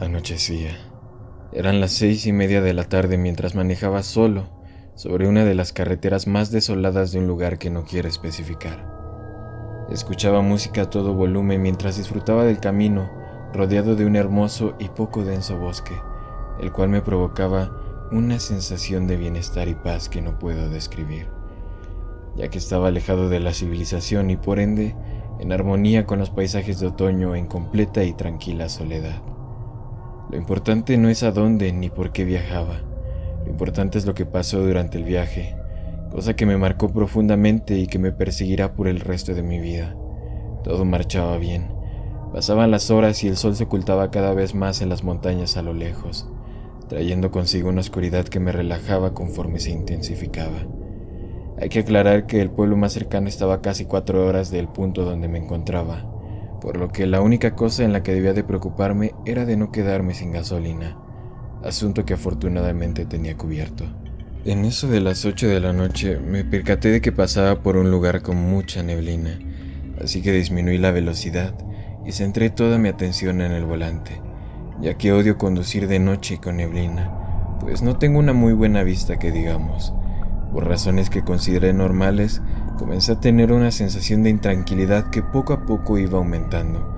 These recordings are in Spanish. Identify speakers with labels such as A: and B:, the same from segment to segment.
A: Anochecía. Eran las seis y media de la tarde mientras manejaba solo sobre una de las carreteras más desoladas de un lugar que no quiero especificar. Escuchaba música a todo volumen mientras disfrutaba del camino, rodeado de un hermoso y poco denso bosque, el cual me provocaba una sensación de bienestar y paz que no puedo describir, ya que estaba alejado de la civilización y por ende en armonía con los paisajes de otoño en completa y tranquila soledad. Lo importante no es a dónde ni por qué viajaba. Lo importante es lo que pasó durante el viaje, cosa que me marcó profundamente y que me perseguirá por el resto de mi vida. Todo marchaba bien. Pasaban las horas y el sol se ocultaba cada vez más en las montañas a lo lejos, trayendo consigo una oscuridad que me relajaba conforme se intensificaba. Hay que aclarar que el pueblo más cercano estaba a casi cuatro horas del punto donde me encontraba, por lo que la única cosa en la que debía de preocuparme era de no quedarme sin gasolina, asunto que afortunadamente tenía cubierto. En eso de las 8 de la noche me percaté de que pasaba por un lugar con mucha neblina, así que disminuí la velocidad y centré toda mi atención en el volante, ya que odio conducir de noche con neblina, pues no tengo una muy buena vista que digamos. Por razones que consideré normales, comencé a tener una sensación de intranquilidad que poco a poco iba aumentando.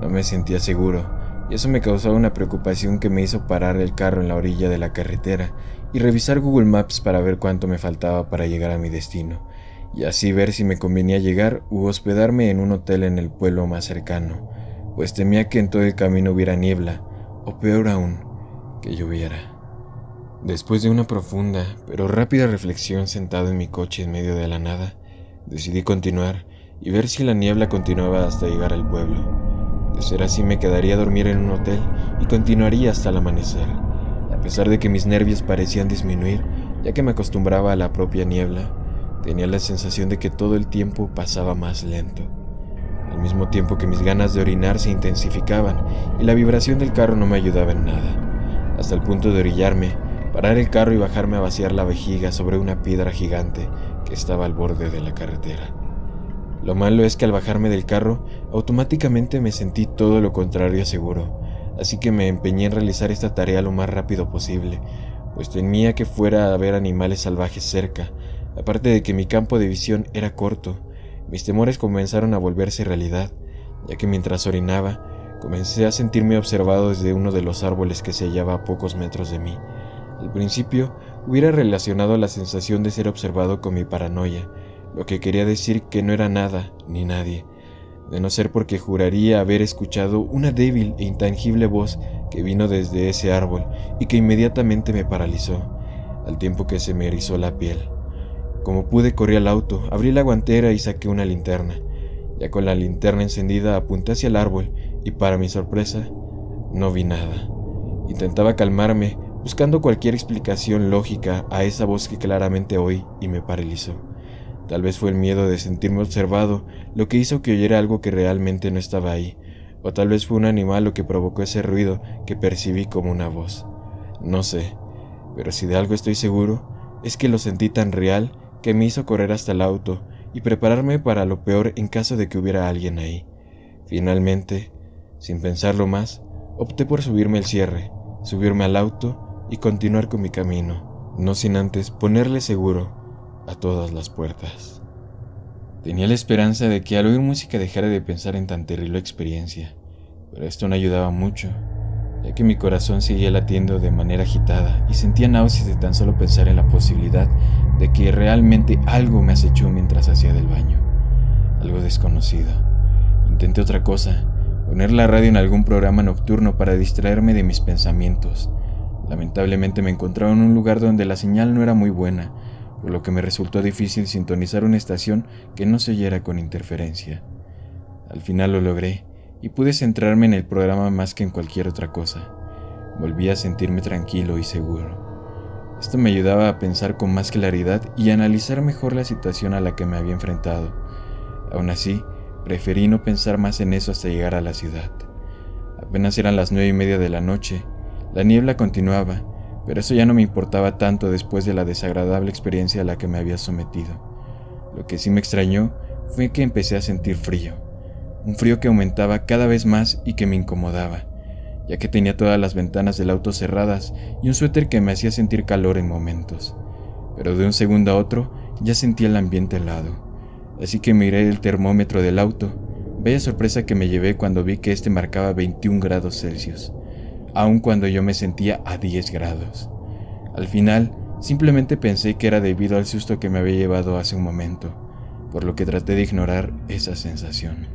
A: No me sentía seguro, y eso me causaba una preocupación que me hizo parar el carro en la orilla de la carretera y revisar Google Maps para ver cuánto me faltaba para llegar a mi destino, y así ver si me convenía llegar u hospedarme en un hotel en el pueblo más cercano, pues temía que en todo el camino hubiera niebla, o peor aún, que lloviera. Después de una profunda pero rápida reflexión sentado en mi coche en medio de la nada, decidí continuar y ver si la niebla continuaba hasta llegar al pueblo. De ser así me quedaría a dormir en un hotel y continuaría hasta el amanecer. A pesar de que mis nervios parecían disminuir, ya que me acostumbraba a la propia niebla, tenía la sensación de que todo el tiempo pasaba más lento. Al mismo tiempo que mis ganas de orinar se intensificaban y la vibración del carro no me ayudaba en nada, hasta el punto de orillarme parar el carro y bajarme a vaciar la vejiga sobre una piedra gigante que estaba al borde de la carretera. Lo malo es que al bajarme del carro, automáticamente me sentí todo lo contrario a seguro, así que me empeñé en realizar esta tarea lo más rápido posible, pues temía que fuera a haber animales salvajes cerca, aparte de que mi campo de visión era corto, mis temores comenzaron a volverse realidad, ya que mientras orinaba, comencé a sentirme observado desde uno de los árboles que se hallaba a pocos metros de mí, al principio hubiera relacionado la sensación de ser observado con mi paranoia, lo que quería decir que no era nada ni nadie, de no ser porque juraría haber escuchado una débil e intangible voz que vino desde ese árbol y que inmediatamente me paralizó, al tiempo que se me erizó la piel. Como pude corrí al auto, abrí la guantera y saqué una linterna. Ya con la linterna encendida apunté hacia el árbol y para mi sorpresa no vi nada. Intentaba calmarme, buscando cualquier explicación lógica a esa voz que claramente oí y me paralizó. Tal vez fue el miedo de sentirme observado lo que hizo que oyera algo que realmente no estaba ahí, o tal vez fue un animal lo que provocó ese ruido que percibí como una voz. No sé, pero si de algo estoy seguro, es que lo sentí tan real que me hizo correr hasta el auto y prepararme para lo peor en caso de que hubiera alguien ahí. Finalmente, sin pensarlo más, opté por subirme el cierre, subirme al auto y continuar con mi camino, no sin antes ponerle seguro a todas las puertas. Tenía la esperanza de que al oír música dejara de pensar en tan terrible experiencia, pero esto no ayudaba mucho, ya que mi corazón seguía latiendo de manera agitada y sentía náuseas de tan solo pensar en la posibilidad de que realmente algo me acechó mientras hacía del baño, algo desconocido. Intenté otra cosa, poner la radio en algún programa nocturno para distraerme de mis pensamientos, Lamentablemente me encontraba en un lugar donde la señal no era muy buena, por lo que me resultó difícil sintonizar una estación que no se oyera con interferencia. Al final lo logré y pude centrarme en el programa más que en cualquier otra cosa. Volví a sentirme tranquilo y seguro. Esto me ayudaba a pensar con más claridad y a analizar mejor la situación a la que me había enfrentado. Aún así, preferí no pensar más en eso hasta llegar a la ciudad. Apenas eran las nueve y media de la noche la niebla continuaba, pero eso ya no me importaba tanto después de la desagradable experiencia a la que me había sometido. Lo que sí me extrañó fue que empecé a sentir frío, un frío que aumentaba cada vez más y que me incomodaba, ya que tenía todas las ventanas del auto cerradas y un suéter que me hacía sentir calor en momentos. Pero de un segundo a otro ya sentía el ambiente helado, así que miré el termómetro del auto. Vaya sorpresa que me llevé cuando vi que este marcaba 21 grados Celsius, aun cuando yo me sentía a 10 grados. Al final, simplemente pensé que era debido al susto que me había llevado hace un momento, por lo que traté de ignorar esa sensación.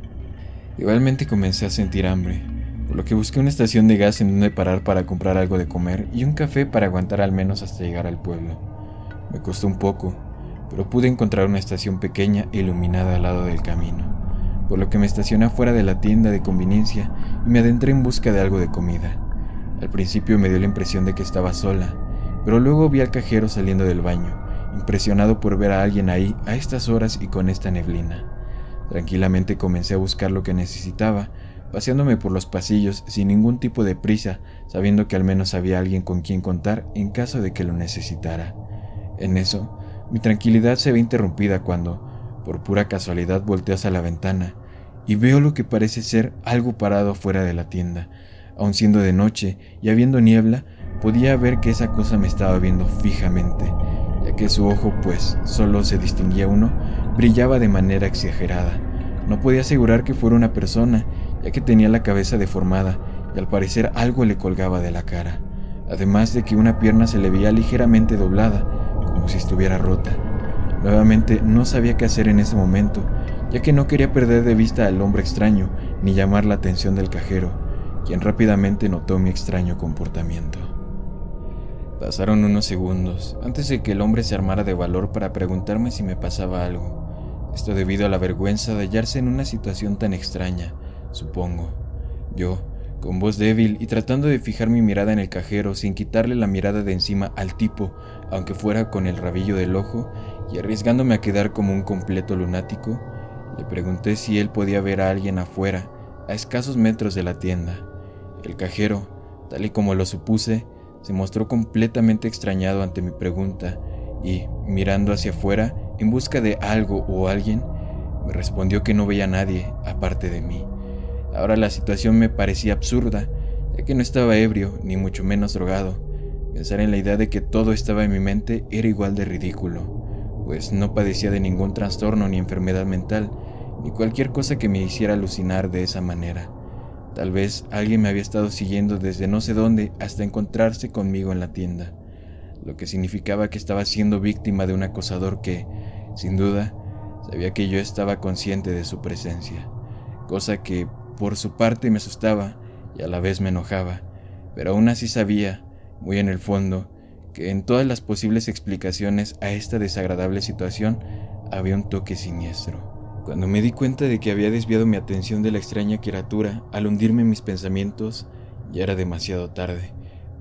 A: Igualmente comencé a sentir hambre, por lo que busqué una estación de gas en donde parar para comprar algo de comer y un café para aguantar al menos hasta llegar al pueblo. Me costó un poco, pero pude encontrar una estación pequeña e iluminada al lado del camino, por lo que me estacioné fuera de la tienda de conveniencia y me adentré en busca de algo de comida. Al principio me dio la impresión de que estaba sola, pero luego vi al cajero saliendo del baño, impresionado por ver a alguien ahí a estas horas y con esta neblina. Tranquilamente comencé a buscar lo que necesitaba, paseándome por los pasillos sin ningún tipo de prisa, sabiendo que al menos había alguien con quien contar en caso de que lo necesitara. En eso, mi tranquilidad se ve interrumpida cuando, por pura casualidad, volteo hacia la ventana y veo lo que parece ser algo parado fuera de la tienda. Aun siendo de noche y habiendo niebla, podía ver que esa cosa me estaba viendo fijamente, ya que su ojo, pues solo se distinguía uno, brillaba de manera exagerada. No podía asegurar que fuera una persona, ya que tenía la cabeza deformada y al parecer algo le colgaba de la cara, además de que una pierna se le veía ligeramente doblada, como si estuviera rota. Nuevamente no sabía qué hacer en ese momento, ya que no quería perder de vista al hombre extraño ni llamar la atención del cajero, quien rápidamente notó mi extraño comportamiento. Pasaron unos segundos antes de que el hombre se armara de valor para preguntarme si me pasaba algo. Esto debido a la vergüenza de hallarse en una situación tan extraña, supongo. Yo, con voz débil y tratando de fijar mi mirada en el cajero sin quitarle la mirada de encima al tipo, aunque fuera con el rabillo del ojo, y arriesgándome a quedar como un completo lunático, le pregunté si él podía ver a alguien afuera, a escasos metros de la tienda. El cajero, tal y como lo supuse, se mostró completamente extrañado ante mi pregunta y, mirando hacia afuera en busca de algo o alguien, me respondió que no veía a nadie aparte de mí. Ahora la situación me parecía absurda, ya que no estaba ebrio, ni mucho menos drogado. Pensar en la idea de que todo estaba en mi mente era igual de ridículo, pues no padecía de ningún trastorno ni enfermedad mental, ni cualquier cosa que me hiciera alucinar de esa manera. Tal vez alguien me había estado siguiendo desde no sé dónde hasta encontrarse conmigo en la tienda, lo que significaba que estaba siendo víctima de un acosador que, sin duda, sabía que yo estaba consciente de su presencia, cosa que por su parte me asustaba y a la vez me enojaba, pero aún así sabía, muy en el fondo, que en todas las posibles explicaciones a esta desagradable situación había un toque siniestro. Cuando me di cuenta de que había desviado mi atención de la extraña criatura al hundirme en mis pensamientos, ya era demasiado tarde,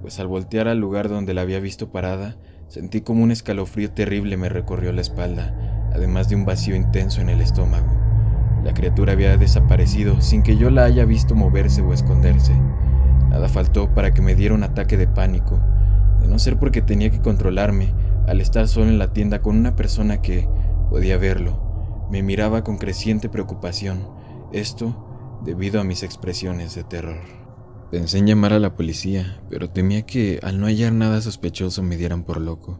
A: pues al voltear al lugar donde la había visto parada, sentí como un escalofrío terrible me recorrió la espalda, además de un vacío intenso en el estómago. La criatura había desaparecido sin que yo la haya visto moverse o esconderse. Nada faltó para que me diera un ataque de pánico, de no ser porque tenía que controlarme al estar solo en la tienda con una persona que, podía verlo, me miraba con creciente preocupación, esto debido a mis expresiones de terror. Pensé en llamar a la policía, pero temía que al no hallar nada sospechoso me dieran por loco,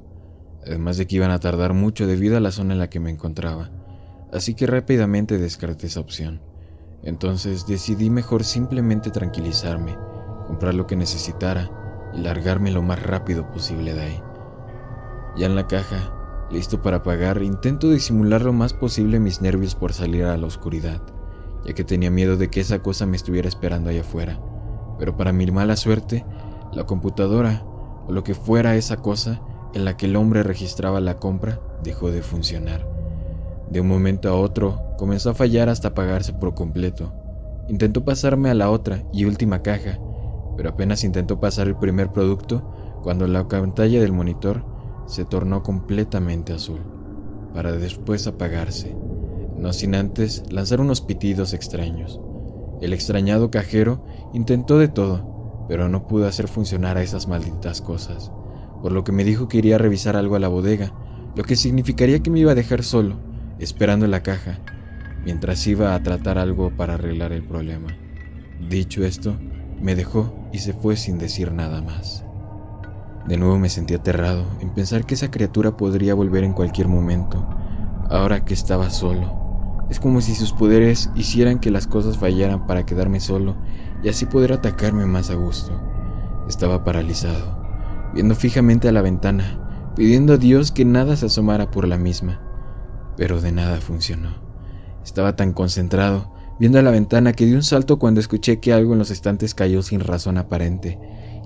A: además de que iban a tardar mucho debido a la zona en la que me encontraba así que rápidamente descarté esa opción. Entonces decidí mejor simplemente tranquilizarme, comprar lo que necesitara y largarme lo más rápido posible de ahí. Ya en la caja, listo para pagar, intento disimular lo más posible mis nervios por salir a la oscuridad, ya que tenía miedo de que esa cosa me estuviera esperando allá afuera. Pero para mi mala suerte, la computadora, o lo que fuera esa cosa en la que el hombre registraba la compra, dejó de funcionar. De un momento a otro, comenzó a fallar hasta apagarse por completo. Intentó pasarme a la otra y última caja, pero apenas intentó pasar el primer producto cuando la pantalla del monitor se tornó completamente azul, para después apagarse, no sin antes lanzar unos pitidos extraños. El extrañado cajero intentó de todo, pero no pudo hacer funcionar a esas malditas cosas, por lo que me dijo que iría a revisar algo a la bodega, lo que significaría que me iba a dejar solo esperando en la caja, mientras iba a tratar algo para arreglar el problema. Dicho esto, me dejó y se fue sin decir nada más. De nuevo me sentí aterrado en pensar que esa criatura podría volver en cualquier momento, ahora que estaba solo. Es como si sus poderes hicieran que las cosas fallaran para quedarme solo y así poder atacarme más a gusto. Estaba paralizado, viendo fijamente a la ventana, pidiendo a Dios que nada se asomara por la misma, pero de nada funcionó. Estaba tan concentrado viendo a la ventana que di un salto cuando escuché que algo en los estantes cayó sin razón aparente.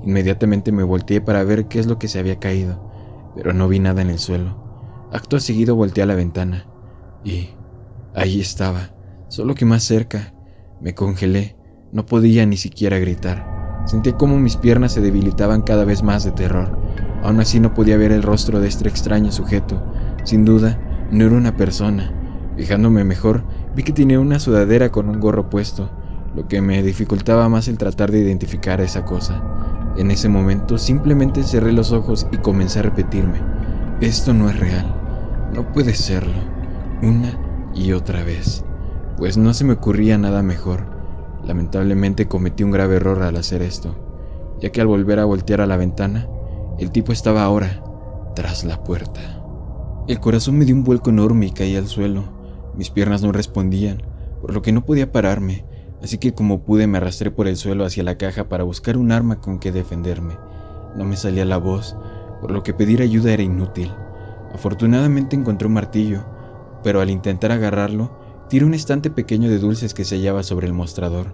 A: Inmediatamente me volteé para ver qué es lo que se había caído, pero no vi nada en el suelo. Acto seguido volteé a la ventana y ahí estaba, solo que más cerca. Me congelé, no podía ni siquiera gritar. Sentí como mis piernas se debilitaban cada vez más de terror. Aún así no podía ver el rostro de este extraño sujeto. Sin duda, no era una persona. Fijándome mejor, Vi que tenía una sudadera con un gorro puesto, lo que me dificultaba más el tratar de identificar a esa cosa. En ese momento simplemente cerré los ojos y comencé a repetirme, esto no es real, no puede serlo, una y otra vez, pues no se me ocurría nada mejor. Lamentablemente cometí un grave error al hacer esto, ya que al volver a voltear a la ventana, el tipo estaba ahora tras la puerta. El corazón me dio un vuelco enorme y caí al suelo. Mis piernas no respondían, por lo que no podía pararme, así que como pude me arrastré por el suelo hacia la caja para buscar un arma con que defenderme. No me salía la voz, por lo que pedir ayuda era inútil. Afortunadamente encontré un martillo, pero al intentar agarrarlo, tiré un estante pequeño de dulces que se hallaba sobre el mostrador,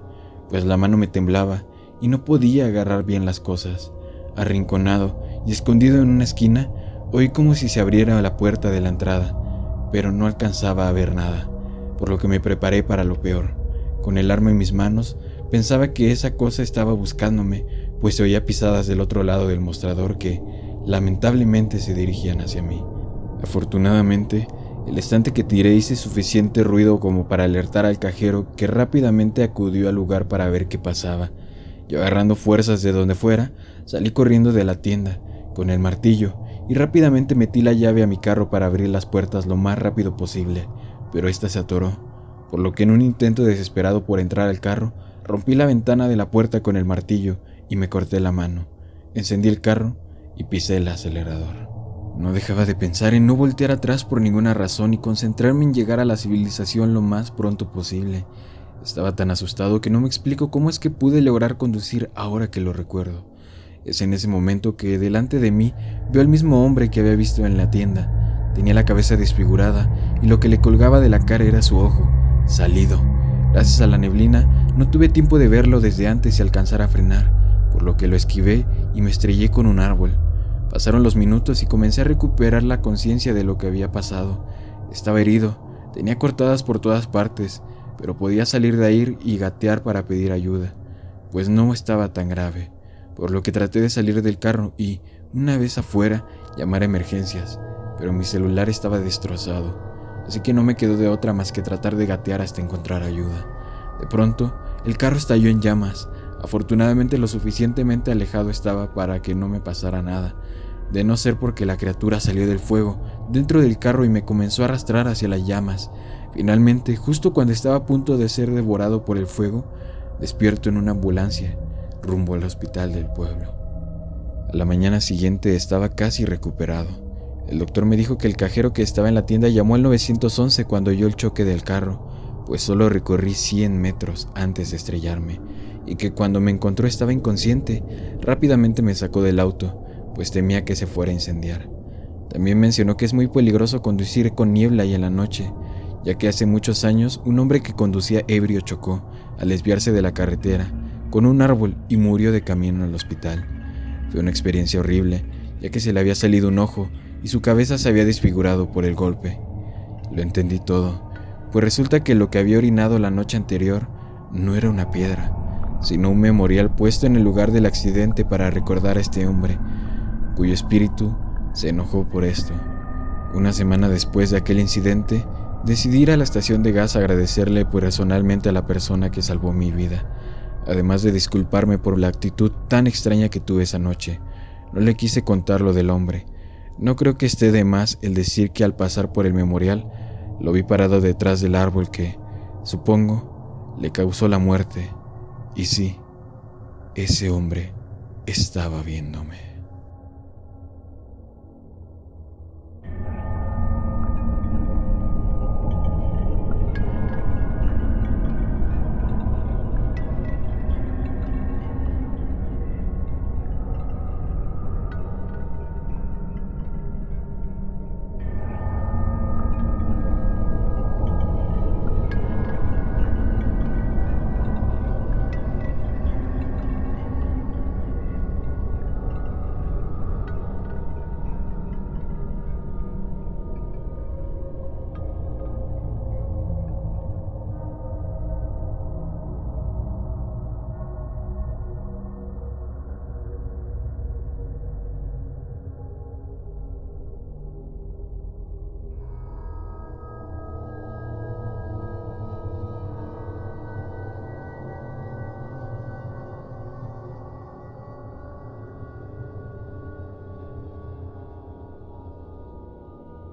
A: pues la mano me temblaba y no podía agarrar bien las cosas. Arrinconado y escondido en una esquina, oí como si se abriera la puerta de la entrada pero no alcanzaba a ver nada, por lo que me preparé para lo peor. Con el arma en mis manos, pensaba que esa cosa estaba buscándome, pues se oía pisadas del otro lado del mostrador que, lamentablemente, se dirigían hacia mí. Afortunadamente, el estante que tiré hice suficiente ruido como para alertar al cajero que rápidamente acudió al lugar para ver qué pasaba. Y agarrando fuerzas de donde fuera, salí corriendo de la tienda, con el martillo, y rápidamente metí la llave a mi carro para abrir las puertas lo más rápido posible, pero ésta se atoró, por lo que en un intento desesperado por entrar al carro, rompí la ventana de la puerta con el martillo y me corté la mano. Encendí el carro y pisé el acelerador. No dejaba de pensar en no voltear atrás por ninguna razón y concentrarme en llegar a la civilización lo más pronto posible. Estaba tan asustado que no me explico cómo es que pude lograr conducir ahora que lo recuerdo. Es en ese momento que delante de mí veo al mismo hombre que había visto en la tienda. Tenía la cabeza desfigurada y lo que le colgaba de la cara era su ojo, salido. Gracias a la neblina no tuve tiempo de verlo desde antes y alcanzar a frenar, por lo que lo esquivé y me estrellé con un árbol. Pasaron los minutos y comencé a recuperar la conciencia de lo que había pasado. Estaba herido, tenía cortadas por todas partes, pero podía salir de ahí y gatear para pedir ayuda, pues no estaba tan grave por lo que traté de salir del carro y, una vez afuera, llamar a emergencias, pero mi celular estaba destrozado, así que no me quedó de otra más que tratar de gatear hasta encontrar ayuda. De pronto, el carro estalló en llamas. Afortunadamente lo suficientemente alejado estaba para que no me pasara nada, de no ser porque la criatura salió del fuego dentro del carro y me comenzó a arrastrar hacia las llamas. Finalmente, justo cuando estaba a punto de ser devorado por el fuego, despierto en una ambulancia rumbo al hospital del pueblo. A la mañana siguiente estaba casi recuperado. El doctor me dijo que el cajero que estaba en la tienda llamó al 911 cuando oyó el choque del carro, pues solo recorrí 100 metros antes de estrellarme, y que cuando me encontró estaba inconsciente, rápidamente me sacó del auto, pues temía que se fuera a incendiar. También mencionó que es muy peligroso conducir con niebla y en la noche, ya que hace muchos años un hombre que conducía ebrio chocó al desviarse de la carretera con un árbol y murió de camino al hospital. Fue una experiencia horrible, ya que se le había salido un ojo y su cabeza se había desfigurado por el golpe. Lo entendí todo, pues resulta que lo que había orinado la noche anterior no era una piedra, sino un memorial puesto en el lugar del accidente para recordar a este hombre, cuyo espíritu se enojó por esto. Una semana después de aquel incidente, decidí ir a la estación de gas a agradecerle personalmente a la persona que salvó mi vida además de disculparme por la actitud tan extraña que tuve esa noche. No le quise contar lo del hombre. No creo que esté de más el decir que al pasar por el memorial lo vi parado detrás del árbol que, supongo, le causó la muerte. Y sí, Ese hombre estaba viéndome.